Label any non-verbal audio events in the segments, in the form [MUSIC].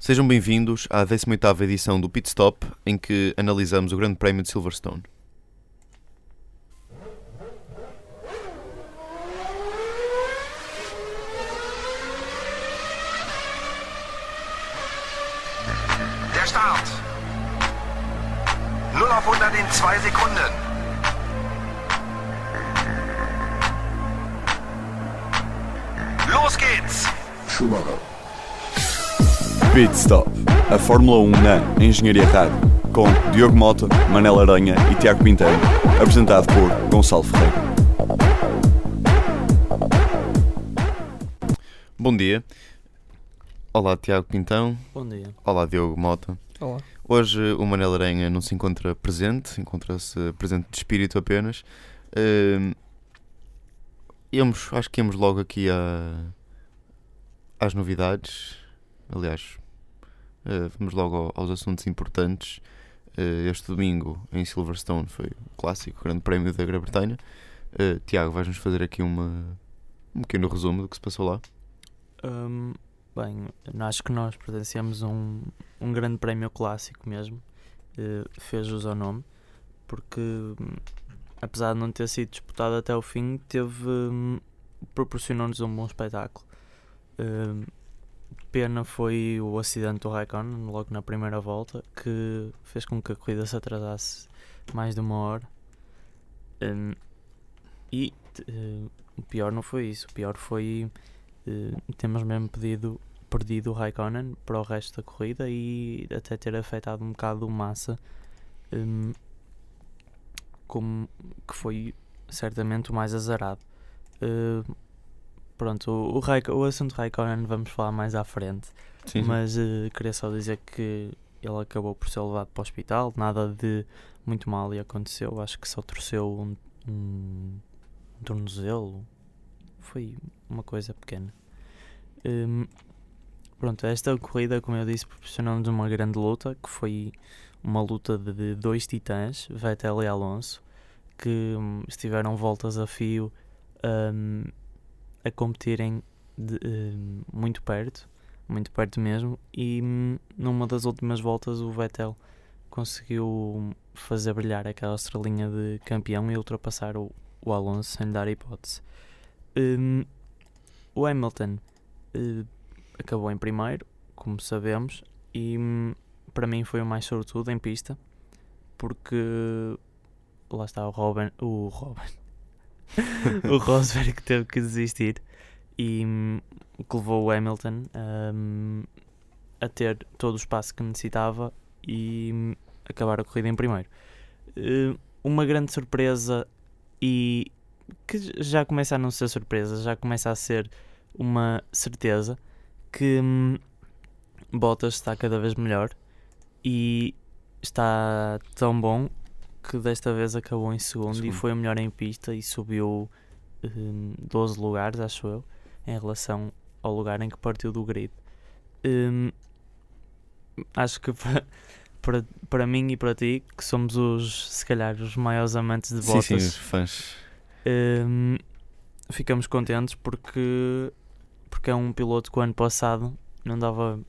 Sejam bem-vindos à 18ª edição do Pit Stop, em que analisamos o Grande Prémio de Silverstone. Der Start. 0 auf 100 in 2 Sekunden. Los geht's. Pit Stop, a Fórmula 1 na Engenharia Rádio, com Diogo Mota, Manela Aranha e Tiago Pinteiro, apresentado por Gonçalo Ferreira. Bom dia. Olá, Tiago Pintão. Bom dia. Olá, Diogo Mota. Olá. Hoje o Manel Aranha não se encontra presente, encontra-se presente de espírito apenas. Ahm, íamos, acho que íamos logo aqui a, às novidades. Aliás, eh, vamos logo ao- aos assuntos importantes. Eh, este domingo em Silverstone foi o clássico, Grande Prémio da Grã-Bretanha. Eh, Tiago, vais-nos fazer aqui uma, um pequeno resumo do que se passou lá. Hum, bem, acho que nós pertencemos a um, um grande prémio clássico mesmo. fez jus ao nome, porque hum, apesar de não ter sido disputado até o fim, teve hum, proporcionou-nos um bom espetáculo. Hum, pena foi o acidente do Raikkonen logo na primeira volta, que fez com que a corrida se atrasasse mais de uma hora. Hum, e eh, o pior não foi isso, o pior foi eh, temos mesmo pedido, perdido o Raikkonen para o resto da corrida e até ter afetado um bocado o Massa, hum, como que foi certamente o mais azarado. Eh, pronto, o, o, o assunto Raikkonen vamos falar mais à frente, Sim, mas eh, queria só dizer que ele acabou por ser levado para o hospital, nada de muito mal lhe aconteceu, acho que só torceu um, um tornozelo, foi uma coisa pequena. Hum, pronto, esta corrida, como eu disse, proporcionou-nos uma grande luta, que foi uma luta de, dois titãs, Vettel e Alonso, que hum, estiveram voltas a fio hum, a competirem de, hum, muito perto, muito perto mesmo, e numa das últimas voltas o Vettel conseguiu fazer brilhar aquela estrelinha de campeão e ultrapassar o, o Alonso sem dar hipótese. Hum, o Hamilton eh, acabou em primeiro, como sabemos, e hum, para mim foi o mais sortudo em pista, porque lá está o Robin, o Robin, [LAUGHS] o Rosberg teve que desistir e hum, que levou o Hamilton hum, a ter todo o espaço que necessitava e hum, acabar a corrida em primeiro. Eh, uma grande surpresa e que já começa a não ser surpresa, já começa a ser uma certeza que hum, Bottas está cada vez melhor e está tão bom que desta vez acabou em segundo, Segundo. e foi o melhor em pista e subiu hum, 12 lugares, acho eu, em relação ao lugar em que partiu do grid. Hum, acho que para, para, para mim e para ti, que somos os, se calhar, os maiores amantes de sim, Bottas, sim, os fãs. Hum, ficamos contentes porque, porque é um piloto que o ano passado não dava.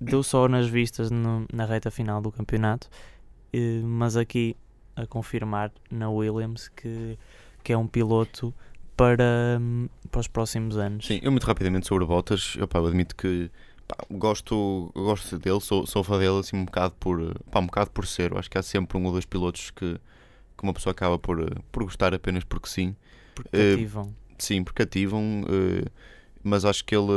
deu só nas vistas no- na reta final do campeonato, eh, mas aqui a confirmar na Williams que, que é um piloto para, hum, para os próximos anos. Sim, eu muito rapidamente sobre Bottas, eu, pá, eu admito que pá, gosto, gosto dele, sou, sou fã dele assim um bocado por, pá, um bocado por ser. Eu acho que há sempre um ou dois pilotos que, que uma pessoa acaba por, por gostar apenas porque sim. Porque eh, cativam. Sim, porque ativam, eh, mas acho que ele,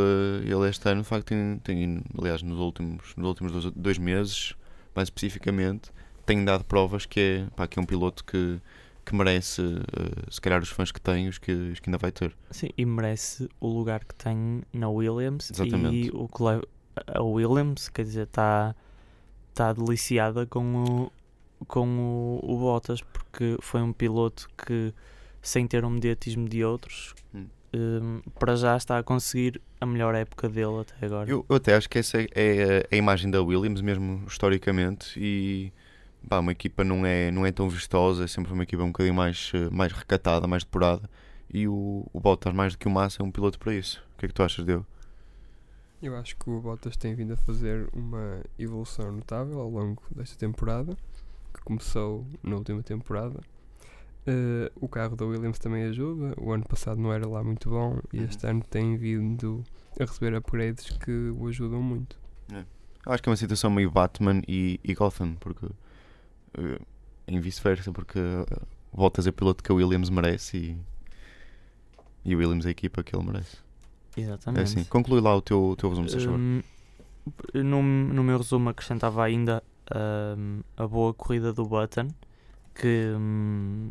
ele este ano, de facto, tem, tem aliás, nos últimos, nos últimos dois, dois meses, mais especificamente, tem dado provas que é, pá, que é um piloto que, que merece, eh, se calhar, os fãs que tem, os que, os que ainda vai ter. Sim, e merece o lugar que tem na Williams Exatamente. e o que leva a Williams, quer dizer, está tá deliciada com o, com o, o Bottas porque foi um piloto que sem ter o mediatismo de outros Hum. hum, para já está a conseguir a melhor época dele até agora. Eu, eu até acho que essa é a, a imagem da Williams, mesmo historicamente, e pá, uma equipa não é, não é tão vistosa, é sempre uma equipa um bocadinho mais, eh, mais recatada, mais depurada, e o, o Bottas, mais do que o Massa, é um piloto para isso. O que é que tu achas dele? Eu acho que o Bottas tem vindo a fazer uma evolução notável ao longo desta temporada, que começou na última temporada. Eh, o carro da Williams também ajuda. O ano passado não era lá muito bom e este Uhum. ano tem vindo a receber upgrades que o ajudam muito. Eu acho que é uma situação meio Batman e, e Gotham, porque em vice-versa, porque eh, voltas a piloto que a Williams merece e, e o Williams é a equipa que ele merece. É Exatamente. assim. Conclui lá o teu, o teu resumo, se. Hum, no, no meu resumo acrescentava ainda hum, a boa corrida do Button que, hum,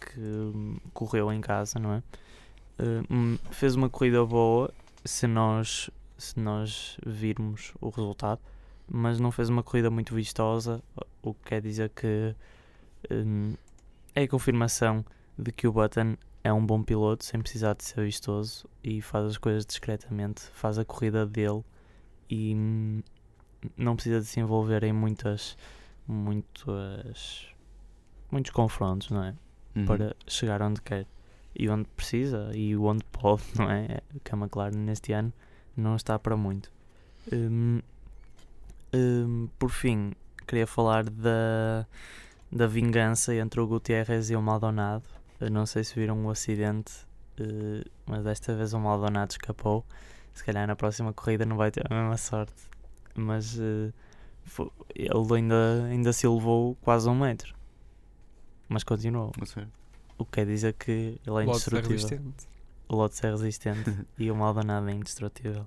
que hum, correu em casa, não é? Hum, fez uma corrida boa se nós, se nós virmos o resultado, mas não fez uma corrida muito vistosa, o que quer dizer que hum, é a confirmação de que o Button é um bom piloto sem precisar de ser vistoso e faz as coisas discretamente, faz a corrida dele e hum, não precisa de se envolver em muitas, muitas, muitos confrontos, não é? Uhum. Para chegar onde quer e onde precisa e onde pode, [LAUGHS] não é? Que a McLaren neste ano não está para muito. Hum, hum, por fim, queria falar da, da vingança entre o Gutierrez e o Maldonado. Eu não sei se viram o acidente, eh, mas desta vez o Maldonado escapou. Se calhar na próxima corrida não vai ter a mesma sorte. Mas eh, fo- ele ainda, ainda se elevou quase um metro. Mas continuou. Sei. O que quer dizer que ele é Lotus é indestrutível resistente. o Lotus é resistente [LAUGHS] e o Maldonado é indestrutível.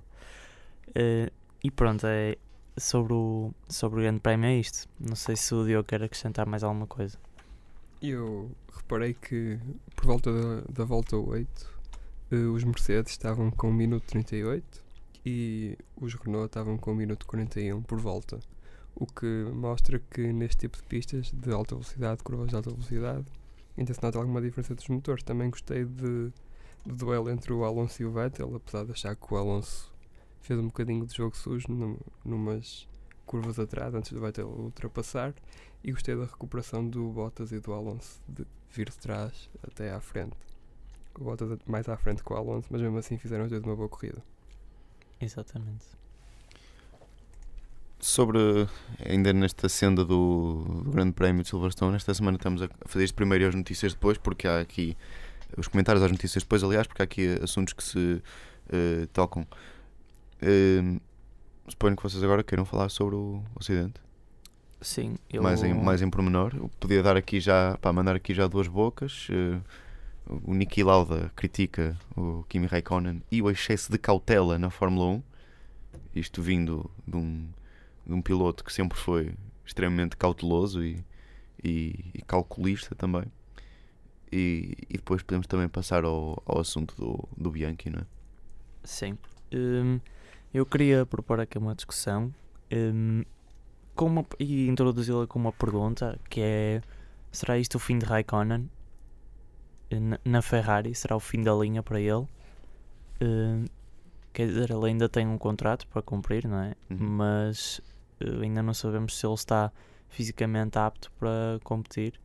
Eh, e pronto, é sobre o, sobre o Grande Prémio é isto. Não sei se o Diogo quer acrescentar mais alguma coisa. Eu reparei que por volta da, da volta 8 eh, os Mercedes estavam com 1 minuto 38 e os Renault estavam com 1 minuto 41 por volta. O que mostra que neste tipo de pistas de alta velocidade, curvas de alta velocidade, ainda se nota alguma diferença dos motores. Também gostei de, do duelo entre o Alonso e o Vettel, apesar de achar que o Alonso fez um bocadinho de jogo sujo num, numas curvas atrás antes do Vettel ultrapassar e gostei da recuperação do Bottas e do Alonso de vir de trás até à frente. O Bottas a- mais à frente que o Alonso, mas mesmo assim fizeram os dois uma boa corrida. Exatamente. Sobre, ainda nesta senda do, do Grande Prémio de Silverstone, esta semana estamos a fazer isto primeiro e as notícias depois, porque há aqui os comentários às notícias depois, aliás, porque há aqui assuntos que se eh, tocam. Eh, suponho que vocês agora queiram falar sobre o acidente, Sim, eu, mais, em, mais em pormenor. Eu podia dar aqui já, para mandar aqui já duas bocas. eh, o Niki Lauda critica o Kimi Raikkonen e o excesso de cautela na Fórmula 1. Isto vindo de um, de um piloto que sempre foi extremamente cauteloso e, e, e calculista também. E, e depois podemos também passar ao, ao assunto do, do Bianchi, não é? Sim. Hum, eu queria propor aqui uma discussão com uma, e introduzi-la com uma pergunta que é será isto o fim de Raikkonen na, na Ferrari? Será o fim da linha para ele? Hum, quer dizer, ele ainda tem um contrato para cumprir, não é? Uhum. Mas eh, ainda não sabemos se ele está fisicamente apto para competir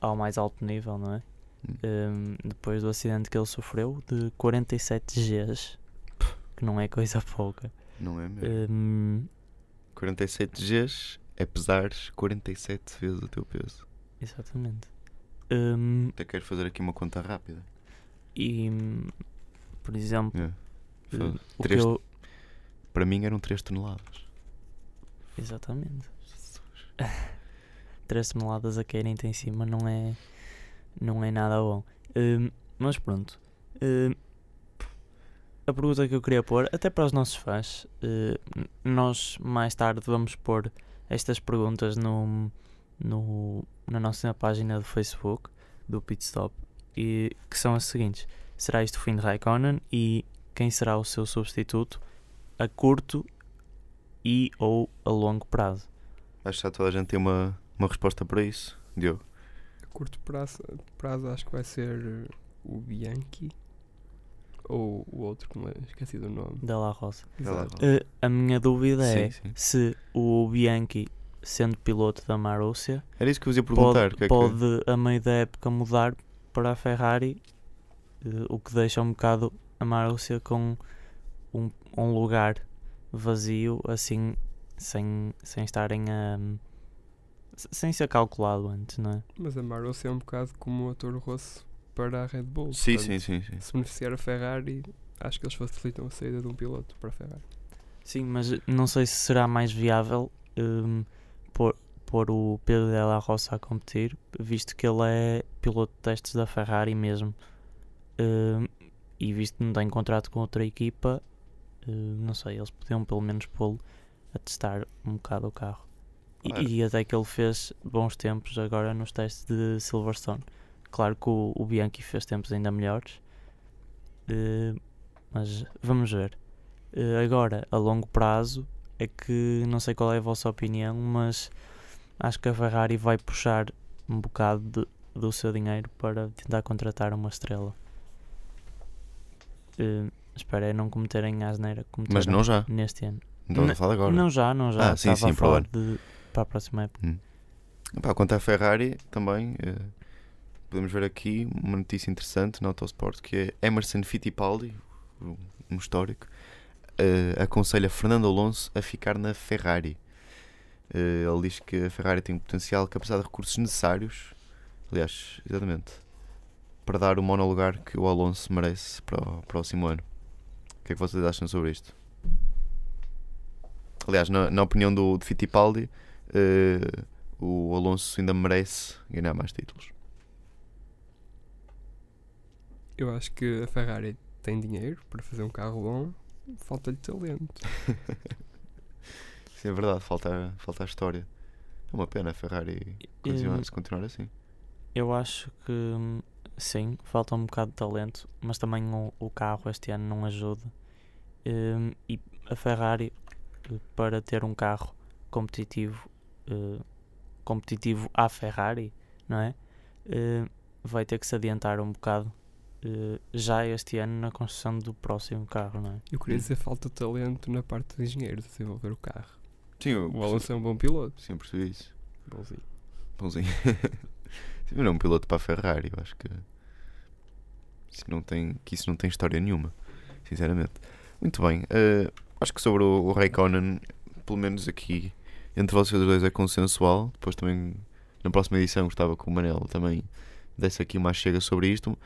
ao mais alto nível, não é? Hum. Hum, depois do acidente que ele sofreu de 47 Gs, que não é coisa [LAUGHS] pouca. Não é mesmo? Hum, 47 Gs é pesares 47 vezes o teu peso. exatamente. Hum, Até quero fazer aqui uma conta rápida. e, por exemplo, É. eh, o que três- eu. Para mim eram 3 toneladas. Exatamente. 3 [LAUGHS] toneladas a caírem-te em cima não é, não é nada bom. Hum, mas pronto. Hum, a pergunta que eu queria pôr, até para os nossos fãs, n- nós mais tarde vamos pôr estas perguntas no, no, na nossa página do Facebook do Pitstop e que são as seguintes: será isto o fim de Raikkonen e quem será o seu substituto a curto e ou a longo prazo? Acho que já toda a gente tem uma, uma resposta para isso. Diogo. A curto prazo, prazo acho que vai ser o Bianchi ou o outro, que me esqueci do nome. Da La Rosa. Eh, a minha dúvida é Sim, sim. se o Bianchi, sendo piloto da Marussia, Era isso que eu vos ia perguntar. pode, que é que- pode a meio da época mudar para a Ferrari, eh, o que deixa um bocado a Marussia com um, um lugar vazio assim sem, sem estarem a sem ser calculado antes, não é? Mas amaram-se é um bocado como o Toro Rosso para a Red Bull. Sim, Portanto, sim, sim, sim. Se beneficiar a Ferrari, acho que eles facilitam a saída de um piloto para a Ferrari. Sim, mas não sei se será mais viável hum, pôr, pôr o Pedro Della Roça a competir, visto que ele é piloto de testes da Ferrari mesmo. Hum, e visto que não tem contrato com outra equipa, hum, não sei, eles podiam pelo menos pô-lo a testar um bocado o carro. E, Claro. e até que ele fez bons tempos agora nos testes de Silverstone. Claro que o, o Bianchi fez tempos ainda melhores, eh, mas vamos ver. Eh, agora, a longo prazo, é que não sei qual é a vossa opinião, mas acho que a Ferrari vai puxar um bocado de- do seu dinheiro para tentar contratar uma estrela. Eh, espero é não cometerem a asneira Mas não já. neste ano. Não N- a falar agora. Não já, não já. Ah, sim, Estava sim, para de, para a próxima época. Pá, quanto à Ferrari, também eh, podemos ver aqui uma notícia interessante na Autosport que é Emerson Fittipaldi, um histórico, eh, aconselha Fernando Alonso a ficar na Ferrari. Eh, ele diz que a Ferrari tem um potencial que, apesar de recursos necessários, aliás, exatamente, para dar o monolugar que o Alonso merece para o próximo ano. O que é que vocês acham sobre isto? Aliás, na, na opinião do, Fittipaldi, eh, o Alonso ainda merece ganhar mais títulos. Eu acho que a Ferrari tem dinheiro para fazer um carro bom, falta-lhe talento. [LAUGHS] Sim, é verdade, falta, falta a história. É uma pena a Ferrari continuar, se continuar assim. Eu acho que hum, sim, falta um bocado de talento, mas também o, o carro este ano não ajuda. Hum, e a Ferrari, eh, para ter um carro competitivo, eh, competitivo à Ferrari, não é? Eh, vai ter que se adiantar um bocado eh, já este ano na construção do próximo carro, não é? Eu queria dizer falta de talento na parte de engenheiros desenvolver o carro. Sim, eu O Alonso é um bom piloto. Sim, percebi isso. Bonzinho. Bonzinho. [LAUGHS] Sim, mas não é um piloto para a Ferrari, eu acho que isso não tem, que isso não tem história nenhuma, sinceramente. Muito bem, eh, acho que sobre o, o Raikkonen, pelo menos aqui entre vocês dois é consensual. Depois também na próxima edição gostava que o Manel também desse aqui uma chega sobre isto.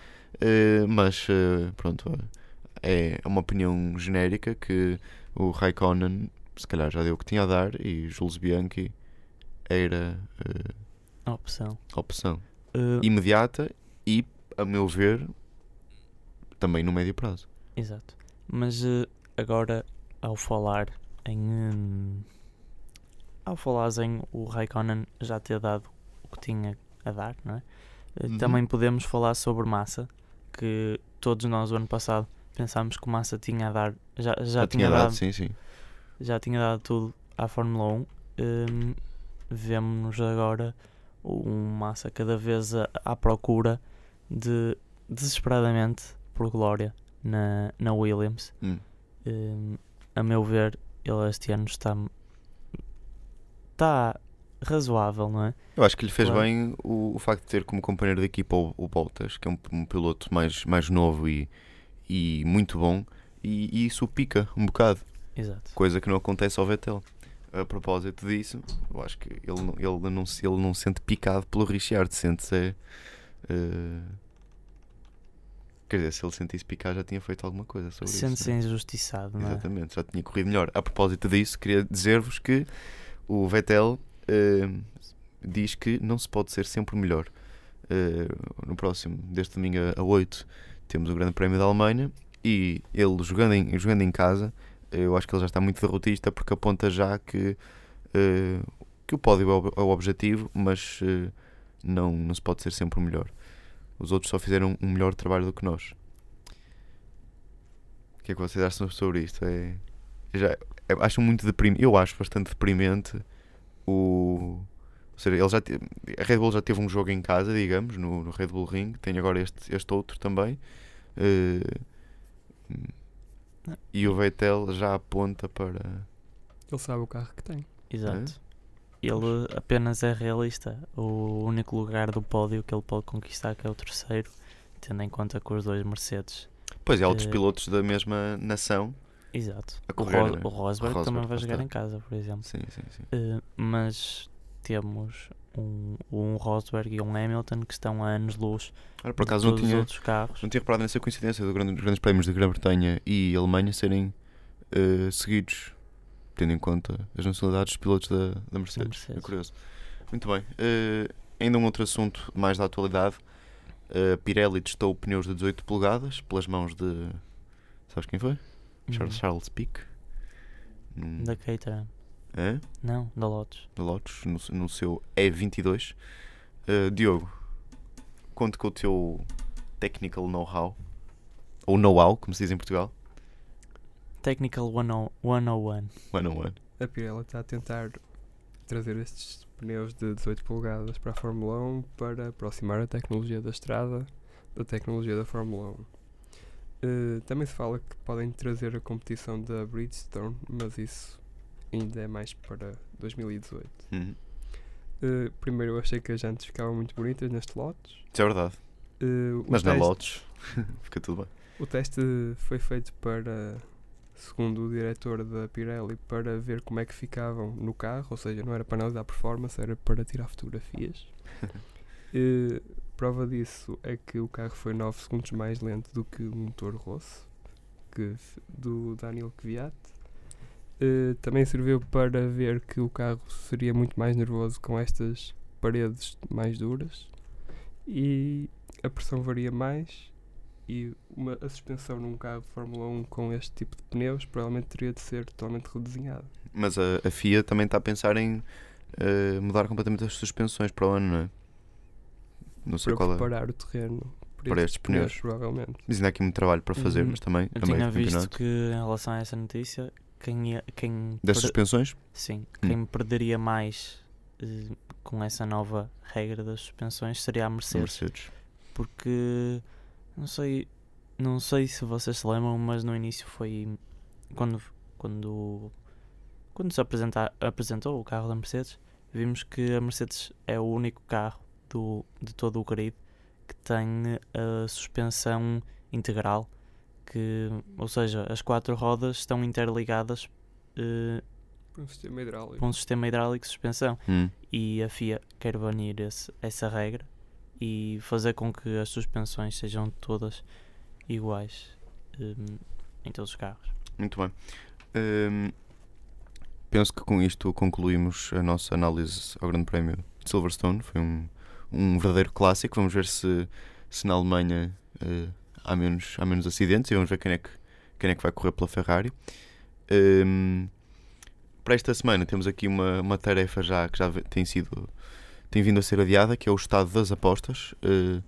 Eh, mas eh, pronto, é uma opinião genérica que o Raikkonen se calhar já deu o que tinha a dar e Jules Bianchi era eh, A opção. opção Eh, imediata e, a meu ver, também no médio prazo. Exato. Mas eh, agora, ao falar em. hum, ao falares em o Raikkonen já ter dado o que tinha a dar, não é? Uhum. Também podemos falar sobre Massa, que todos nós, o ano passado, pensámos que Massa tinha a dar. Já, já, tinha, dado, sim, sim. já tinha dado tudo à Fórmula 1. Hum, Vemo-nos agora um Massa cada vez a- à procura de desesperadamente por glória na, na Williams. Hum. Hum, a meu ver, ele este ano está está razoável, não é? Eu acho que lhe fez Claro. bem o, o facto de ter como companheiro de equipa o, o Bottas, que é um, um piloto mais, mais novo e, e muito bom, e, e isso pica um bocado, Exato. coisa que não acontece ao Vettel. A propósito disso, eu acho que ele, não- ele, não, se- ele não se sente picado pelo Richard, sente-se. eh, quer dizer, se ele sentisse picar, já tinha feito alguma coisa sobre isso. Sente-se não é? injustiçado, não é? Exatamente, já tinha corrido melhor. A propósito disso, queria dizer-vos que o Vettel diz que não se pode ser sempre melhor. Eh, no próximo, deste domingo a 8, temos o Grande Prémio da Alemanha e ele jogando em, jogando em casa, eu acho que ele já está muito derrotista porque aponta já que, eh, que o pódio é o, é objetivo, mas eh, não, não se pode ser sempre o melhor. Os outros só fizeram um melhor trabalho do que nós. O que é que vocês acham sobre isto? É, já, eu acho muito deprimente. Eu acho bastante deprimente o. Ou seja, ele já te- a Red Bull já teve um jogo em casa, digamos, no, no Red Bull Ring. Tem agora este, este outro também. Eh, e o Vettel já aponta para. Ele sabe o carro que tem. Exato. Ele apenas é realista. O único lugar do pódio que ele pode conquistar que é o terceiro, tendo em conta que os dois Mercedes. Pois é, outros Eh, pilotos da mesma nação Exato. a O, correr. Ros né? o Rosberg Rosberg, também vai jogar em casa, por exemplo. Sim, sim, sim. Eh, mas temos um, um Rosberg e um Hamilton que estão a anos-luz por acaso não tinha, outros carros. não tinha reparado nessa coincidência dos grandes, prémios de Grã-Bretanha e Alemanha serem eh, seguidos, tendo em conta as nacionalidades dos pilotos da, da Mercedes. Mercedes. É curioso. Muito bem. Eh, ainda um outro assunto mais da atualidade. A Pirelli testou pneus de 18 polegadas pelas mãos de. Sabes quem foi? Charles, Uhum. Charles Pic. Num- Da Caterham. Hã? Não, da Lotus. da Lotus, no, no seu E22. Uh, Diogo, conte com o teu technical know-how, ou know-how, como se diz em Portugal. Technical 10 101. One on one. A Pirelli está a tentar trazer estes pneus de 18 polegadas para a Fórmula 1 para aproximar a tecnologia da estrada da tecnologia da Fórmula 1. Eh, também se fala que podem trazer a competição da Bridgestone, mas isso ainda é mais para 2018. Uhum. Eh, primeiro eu achei que as jantes ficavam muito bonitas neste Lotus. Isso é verdade. O Mas na teste- Lotus [LAUGHS] fica tudo bem. O teste foi feito para, segundo o diretor da Pirelli, para ver como é que ficavam no carro, ou seja, não era para analisar a performance, era para tirar fotografias. [LAUGHS] Prova disso é que o carro foi 9 segundos mais lento do que o motor Rosso, que, do Daniel Kvyat. Eh, também serviu para ver que o carro seria muito mais nervoso com estas paredes mais duras e a pressão varia mais e uma, a suspensão num carro de Fórmula 1 com este tipo de pneus provavelmente teria de ser totalmente redesenhada. Mas a, a FIA também está a pensar em uh, mudar completamente as suspensões para o ano, não é? Não sei para qual é. preparar o terreno Para estes pneus. provavelmente. Mas ainda há aqui muito trabalho para fazer, Uhum. mas também Eu tinha visto campeonato. que em relação a essa notícia, quem, ia, quem, Das per- suspensões? sim, Hum. quem perderia mais eh, com essa nova regra das suspensões seria a Mercedes. Mercedes. porque não sei não sei se vocês se lembram mas no início foi quando quando quando se apresentou o carro da Mercedes vimos que a Mercedes é o único carro do, de todo o grid que tem a suspensão integral que ou seja as quatro rodas estão interligadas eh, Para um sistema hidráulico. por um sistema hidráulico de suspensão Hum. e a FIA quer banir esse- essa regra e fazer com que as suspensões sejam todas iguais hum, em todos os carros. Muito bem. Hum, penso que com isto concluímos a nossa análise ao Grande Prémio de Silverstone. Foi um, um verdadeiro clássico. Vamos ver se, se na Alemanha eh, há, menos, há menos acidentes e vamos ver quem é que, quem é que vai correr pela Ferrari. Hum, para esta semana temos aqui uma, uma tarefa já que já tem sido tem vindo a ser adiada, que é o estado das apostas. Eh,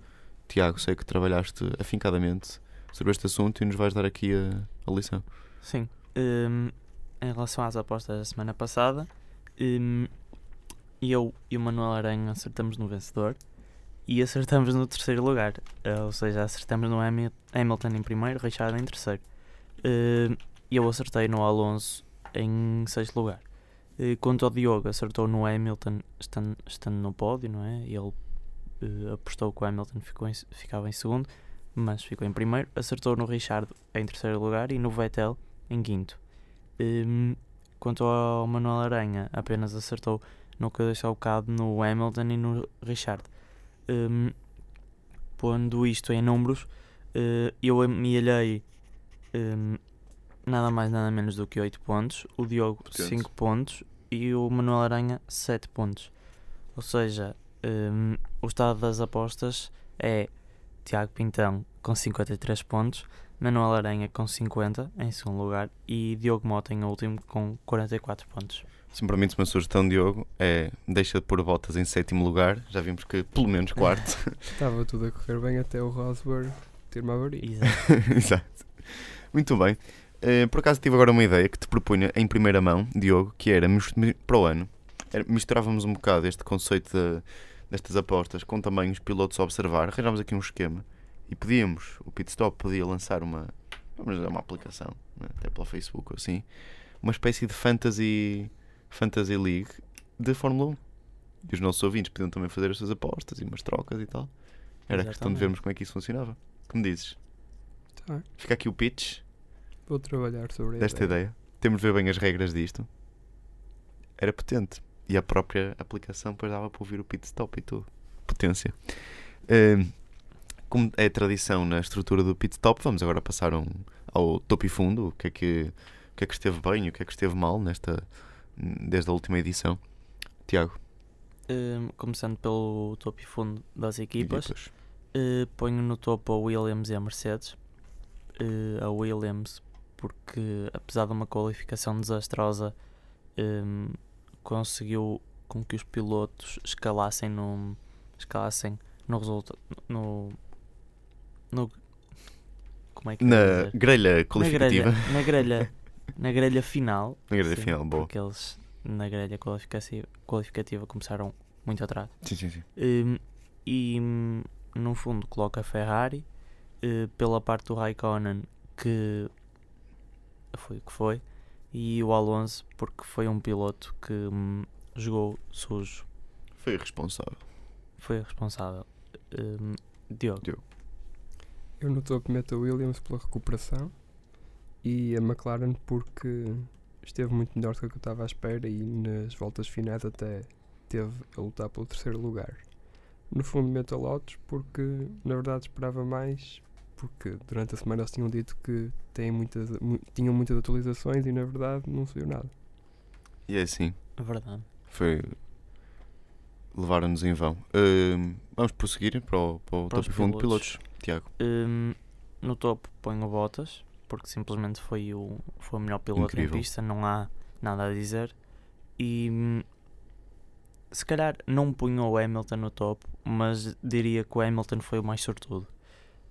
Tiago, sei que trabalhaste afincadamente sobre este assunto e nos vais dar aqui a, a lição. Sim. hum, em relação às apostas da semana passada, hum, eu e o Manuel Aranha acertamos no vencedor e acertamos no terceiro lugar. Eh, ou seja, acertamos no Hami- Hamilton em primeiro, Richard em terceiro. Hum, E eu acertei no Alonso em sexto lugar. Eh, Quanto ao Diogo, acertou no Hamilton estando, estando no pódio, não é? Ele eh, apostou que o Hamilton ficou em ficava em segundo, mas ficou em primeiro. Acertou no Richard em terceiro lugar e no Vettel em quinto. Hum, quanto ao Manuel Aranha, apenas acertou no que eu disse há bocado no Hamilton e no Richard. Hum, pondo isto em números, eh, eu amealhei hum, nada mais nada menos do que 8 pontos, o Diogo Potente. 5 pontos e o Manuel Aranha 7 pontos. Ou seja, hum, o estado das apostas é Tiago Pintão com 53 pontos, Manuel Aranha com 50 em segundo lugar e Diogo Mota em último com 44 pontos. Se me permites uma sugestão, Diogo, é deixa de pôr botas em sétimo lugar. Já vimos que pelo menos quarto. [LAUGHS] Estava tudo a correr bem até o Rosberg ter uma avaria. Exato. [LAUGHS] Exato. Muito bem. Eh, por acaso tive agora uma ideia que te propunha em primeira mão, Diogo, que era para o ano. Era- misturávamos um bocado este conceito de- destas apostas com também os pilotos a observar. Arranjámos aqui um esquema e podíamos, o Pit Stop podia lançar uma, vamos dizer, uma aplicação, né, até pelo Facebook ou assim, uma espécie de fantasy, fantasy league de Fórmula 1. E os nossos ouvintes podiam também fazer as suas apostas e umas trocas e tal. Era questão de Exatamente. vermos como é que isso funcionava. Como dizes? Tá. Fica aqui o pitch. Vou trabalhar sobre desta ideia. Temos de ver bem as regras disto. Era potente. E a própria aplicação depois dava para ouvir o pit stop e tudo. Potência. Ahm, como é tradição na estrutura do pit stop, vamos agora passar um, ao topo e fundo. O que, é que, o que é que esteve bem e o que é que esteve mal nesta, desde a última edição. Tiago, Hum, começando pelo topo e fundo das equipas, equipas. eh, ponho no topo a Williams e a Mercedes. Eh, a Williams, porque apesar de uma qualificação desastrosa, hum, conseguiu com que os pilotos escalassem no, escalassem no resultado. No, no. Como é que Na grelha qualificativa. Na grelha, na [LAUGHS] grelha, na grelha final. Na grelha sim, final, boa. Porque eles na grelha qualificativa, qualificativa começaram muito atrás. Sim, sim, sim. Hum, e no fundo coloca a Ferrari eh, pela parte do Raikkonen que foi o que foi e o Alonso porque foi um piloto que hum, jogou sujo, Foi responsável. foi responsável. Hum, Diogo, Eu no topo meto a Williams pela recuperação e a McLaren porque esteve muito melhor do que eu estava à espera e nas voltas finais até teve a lutar pelo terceiro lugar. No fundo meto a Lotus porque na verdade esperava mais porque durante a semana eles tinham dito que têm muitas, mu- tinham muitas atualizações e na verdade não se viu nada. E é assim. é verdade. Foi. Levaram-nos em vão. Ahm, vamos prosseguir para o, para o Para e fundo de pilotos. Tiago. Hum, no topo ponho Bottas porque simplesmente foi o, foi o melhor piloto Incrível. em pista, não há nada a dizer. E hum, se calhar não punho o Hamilton no topo, mas diria que o Hamilton foi o mais sortudo.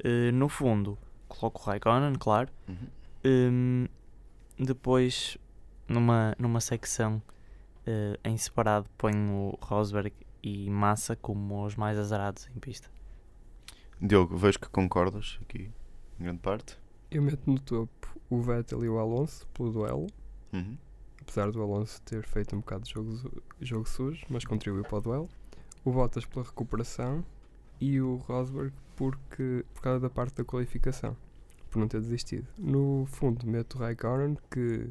Uh, no fundo, coloco o Raikkonen, claro. Hum, depois, numa, numa secção uh, em separado, ponho o Rosberg e Massa como os mais azarados em pista. Diogo, vejo que concordas aqui, em grande parte. Eu meto no topo o Vettel e o Alonso pelo duelo. Uhum. apesar do Alonso ter feito um bocado de jogo, jogo sujo, mas contribuiu para o duelo. O Bottas pela recuperação e o Rosberg porque, por causa da parte da qualificação, por não ter desistido. No fundo, meto o Raikkonen, que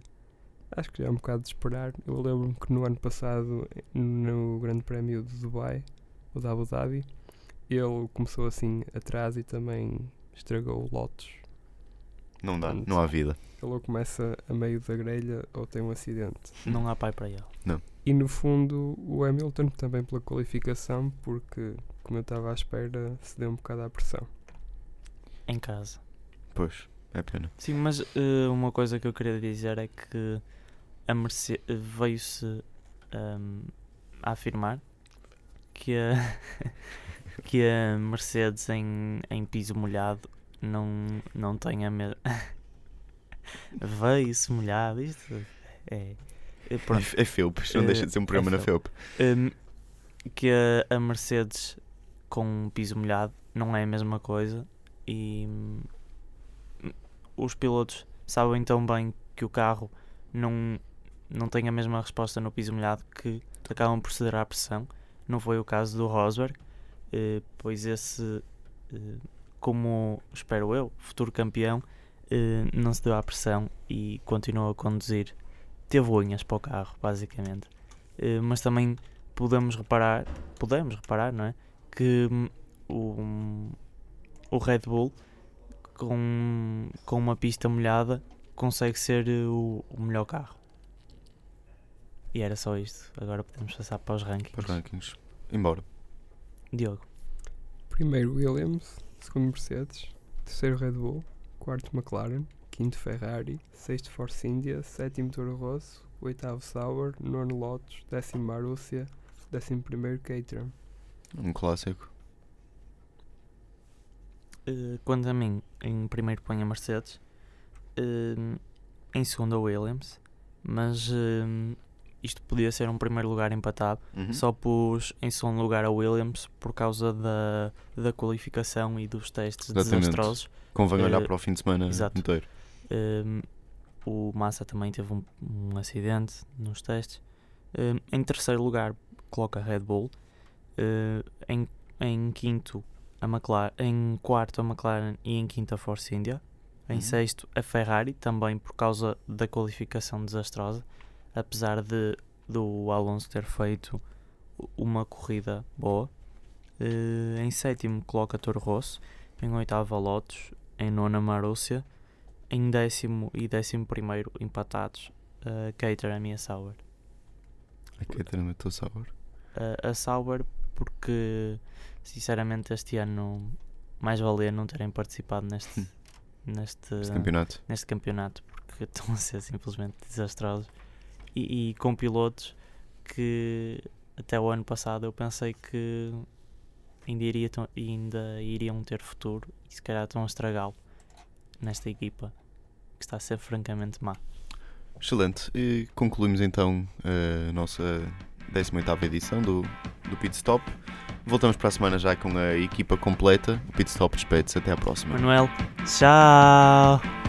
acho que já é um bocado de esperar. Eu lembro-me que no ano passado, no Grande Prémio de Dubai, o da Abu Dhabi, ele começou assim atrás e também estragou o Lotus. Não dá, Portanto, não há vida. Ele ou começa a meio da grelha ou tem um acidente. Não há pai para ele. E no fundo o Hamilton também pela qualificação, porque como eu estava à espera, se deu um bocado à pressão. Em casa. Pois, é pena. Sim, mas eh, uma coisa que eu queria dizer é que a Mercedes veio-se ahm, a afirmar que a, [LAUGHS] que a Mercedes em, em piso molhado não, não tem a mesma. [LAUGHS] veio-se molhado, isto é. é pronto. É, Felps, não Eh, deixa de ser um programa é na Felp. Hum, que a, a Mercedes com piso molhado não é a mesma coisa e hum, os pilotos sabem tão bem que o carro não, não tem a mesma resposta no piso molhado que acabam por ceder à pressão. Não foi o caso do Rosberg, eh, pois esse, eh, como espero eu, futuro campeão, eh, não se deu à pressão e continuou a conduzir. Teve unhas para o carro, basicamente. Eh, mas também podemos reparar, podemos reparar, não é? Que hum, o, o Red Bull com, com uma pista molhada consegue ser eh, o, o melhor carro. E era só isto. Agora podemos passar para os rankings. Para os rankings. Embora. Diogo, Primeiro Williams, segundo Mercedes, terceiro Red Bull, quarto McLaren, quinto Ferrari, sexto Force India, sétimo Toro Rosso, oitavo Sauber, nono Lotus, décimo Marussia, décimo primeiro Caterham. Um clássico. eh, quanto a mim, em primeiro ponho a Mercedes, eh, em segundo a Williams, mas eh, isto podia ser um primeiro lugar empatado. Uhum. Só pus em segundo lugar a Williams por causa da, da qualificação e dos testes Exatamente. desastrosos. Convém olhar eh, para o fim de semana exato. inteiro. Um, o Massa também teve um, um acidente nos testes. Um, em terceiro lugar, coloca a Red Bull. Uh, em, em quinto, a McLaren. Em quarto, a McLaren. E em quinto, a Force India. Em Uhum. sexto, a Ferrari, também por causa da qualificação desastrosa, apesar de do Alonso ter feito uma corrida boa. Eh, em sétimo, coloca Toro Rosso. Em oitavo, a Lotus. Em nona, Marúcia. Em décimo e décimo primeiro, empatados, a Caterham e a Sauber. Também estou sabor. a, a Sauber porque sinceramente este ano mais valia não terem participado neste, [LAUGHS] neste, Este campeonato. neste campeonato porque [LAUGHS] estão a ser simplesmente desastrosos e, e com pilotos que até o ano passado eu pensei que ainda, iria, ainda iriam ter futuro e se calhar estão a estragá-lo nesta equipa que está a ser francamente má. Excelente. E concluímos então a nossa 18ª edição do, do Pit Stop. Voltamos para a semana já com a equipa completa. O Pit Stop despede-se. Até à próxima. Manuel, tchau!